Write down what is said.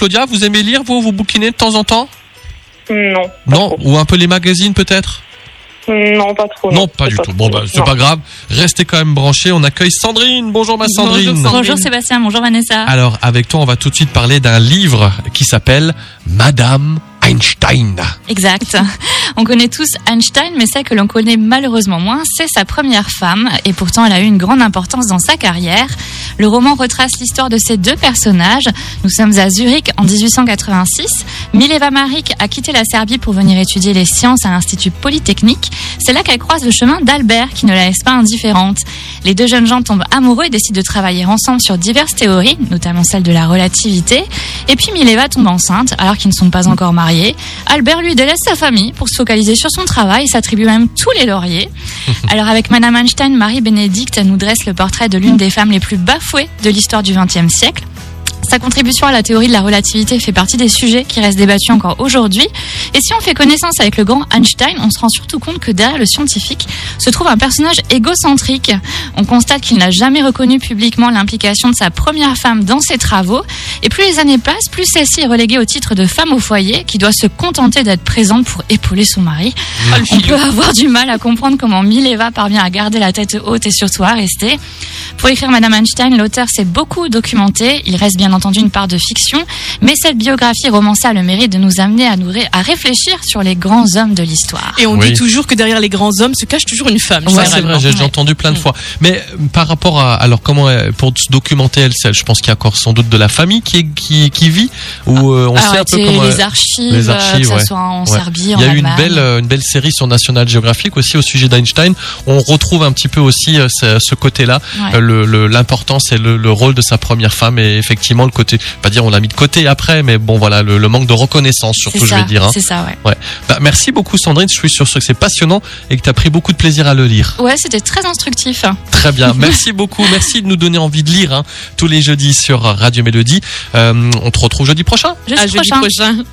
Claudia, vous aimez lire, vous, vous bouquinez de temps en temps? Non. Non Ou un peu les magazines peut-être? Non, pas trop. Non, pas du tout. Bon, bah, c'est pas grave. Restez quand même branchés. On accueille Sandrine. Bonjour, ma Sandrine. Bonjour Sébastien, bonjour Vanessa. Alors, avec toi, on va tout de suite parler d'un livre qui s'appelle Madame Einstein. Exact. On connaît tous Einstein, mais celle que l'on connaît malheureusement moins, c'est sa première femme, et pourtant elle a eu une grande importance dans sa carrière. Le roman retrace l'histoire de ces deux personnages. Nous sommes à Zurich en 1886. Mileva Maric a quitté la Serbie pour venir étudier les sciences à l'Institut Polytechnique. C'est là qu'elle croise le chemin d'Albert, qui ne la laisse pas indifférente. Les deux jeunes gens tombent amoureux et décident de travailler ensemble sur diverses théories, notamment celle de la relativité. Et puis Mileva tombe enceinte, alors qu'ils ne sont pas encore mariés. Albert lui délaisse sa famille pour se focaliser sur son travail et s'attribue même tous les lauriers. Alors avec Madame Einstein, Marie-Bénédicte nous dresse le portrait de l'une des femmes les plus bafouées de l'histoire du XXe siècle. Sa contribution à la théorie de la relativité fait partie des sujets qui restent débattus encore aujourd'hui. Et si on fait connaissance avec le grand Einstein, on se rend surtout compte que derrière le scientifique se trouve un personnage égocentrique. On constate qu'il n'a jamais reconnu publiquement l'implication de sa première femme dans ses travaux. Et plus les années passent, plus celle-ci est reléguée au titre de femme au foyer qui doit se contenter d'être présente pour épauler son mari. On peut avoir du mal à comprendre comment Mileva parvient à garder la tête haute et surtout à rester. Pour écrire Madame Einstein, l'auteur s'est beaucoup documenté. Il reste bien entendu une part de fiction, mais cette biographie romancée a le mérite de nous amener à, nous ré- à réfléchir sur les grands hommes de l'histoire. Et on Oui. dit toujours que derrière les grands hommes se cache toujours une femme. Ça, c'est vrai, j'ai Ouais. entendu plein de fois. Mais euh, par rapport à, alors comment, elle- pour se documenter, elle, je pense qu'il y a encore sans doute de la famille qui, est- qui, qui vit, ou euh, on Alors, sait un peu comment. les archives, les archives, euh, que ce ouais. soit en Ouais. Serbie, Il en y a eu une belle, euh, une belle série sur National Geographic aussi au sujet d'Einstein. On retrouve un petit peu aussi euh, ce, côté-là, Ouais. euh, l'importance et le, le rôle de sa première femme et effectivement le côté, pas dire on l'a mis de côté après, mais bon voilà le, le manque de reconnaissance surtout je ça, vais dire. hein. C'est ça, ouais. Ouais. Bah, merci beaucoup Sandrine, je suis sûr que c'est passionnant et que tu as pris beaucoup de plaisir à le lire. Ouais, c'était très instructif. Très bien, merci beaucoup, merci de nous donner envie de lire hein, tous les jeudis sur Radio Mélodie. Euh, on te retrouve jeudi prochain. Jeudi À jeudi prochain. prochain.